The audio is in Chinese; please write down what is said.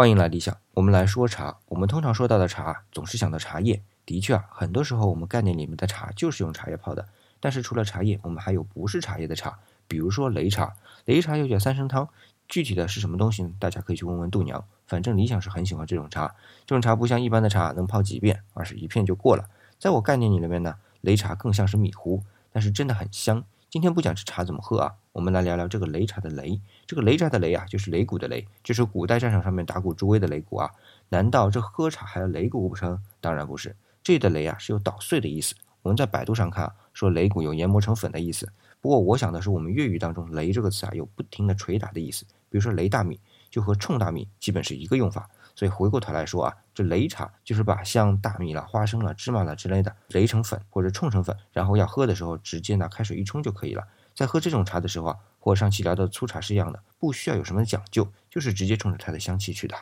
欢迎来理想，我们来说茶。我们通常说到的茶，总是想到茶叶。的确啊，很多时候我们概念里面的茶就是用茶叶泡的。但是除了茶叶，我们还有不是茶叶的茶，比如说擂茶。擂茶又叫三生汤，具体的是什么东西呢？大家可以去问问度娘。反正理想是很喜欢这种茶。这种茶不像一般的茶能泡几遍，而是一片就过了。在我概念里面呢，擂茶更像是米糊，但是真的很香。今天不讲这茶怎么喝啊，我们来聊聊这个擂茶的擂。这个擂茶的擂啊，就是擂鼓的擂，就是古代战场上面打鼓助威的擂鼓啊。难道这喝茶还要擂鼓不成？当然不是，这里的擂啊是有捣碎的意思。我们在百度上看啊，说擂鼓有研磨成粉的意思。不过我想的是，我们粤语当中“擂”这个词啊，有不停的捶打的意思。比如说擂大米，就和冲大米基本是一个用法。所以回过头来说啊，这擂茶就是把像大米了、花生了、芝麻了之类的擂成粉或者冲成粉，然后要喝的时候直接拿开水一冲就可以了。在喝这种茶的时候啊，和上期聊的粗茶是一样的，不需要有什么讲究，就是直接冲着它的香气去的。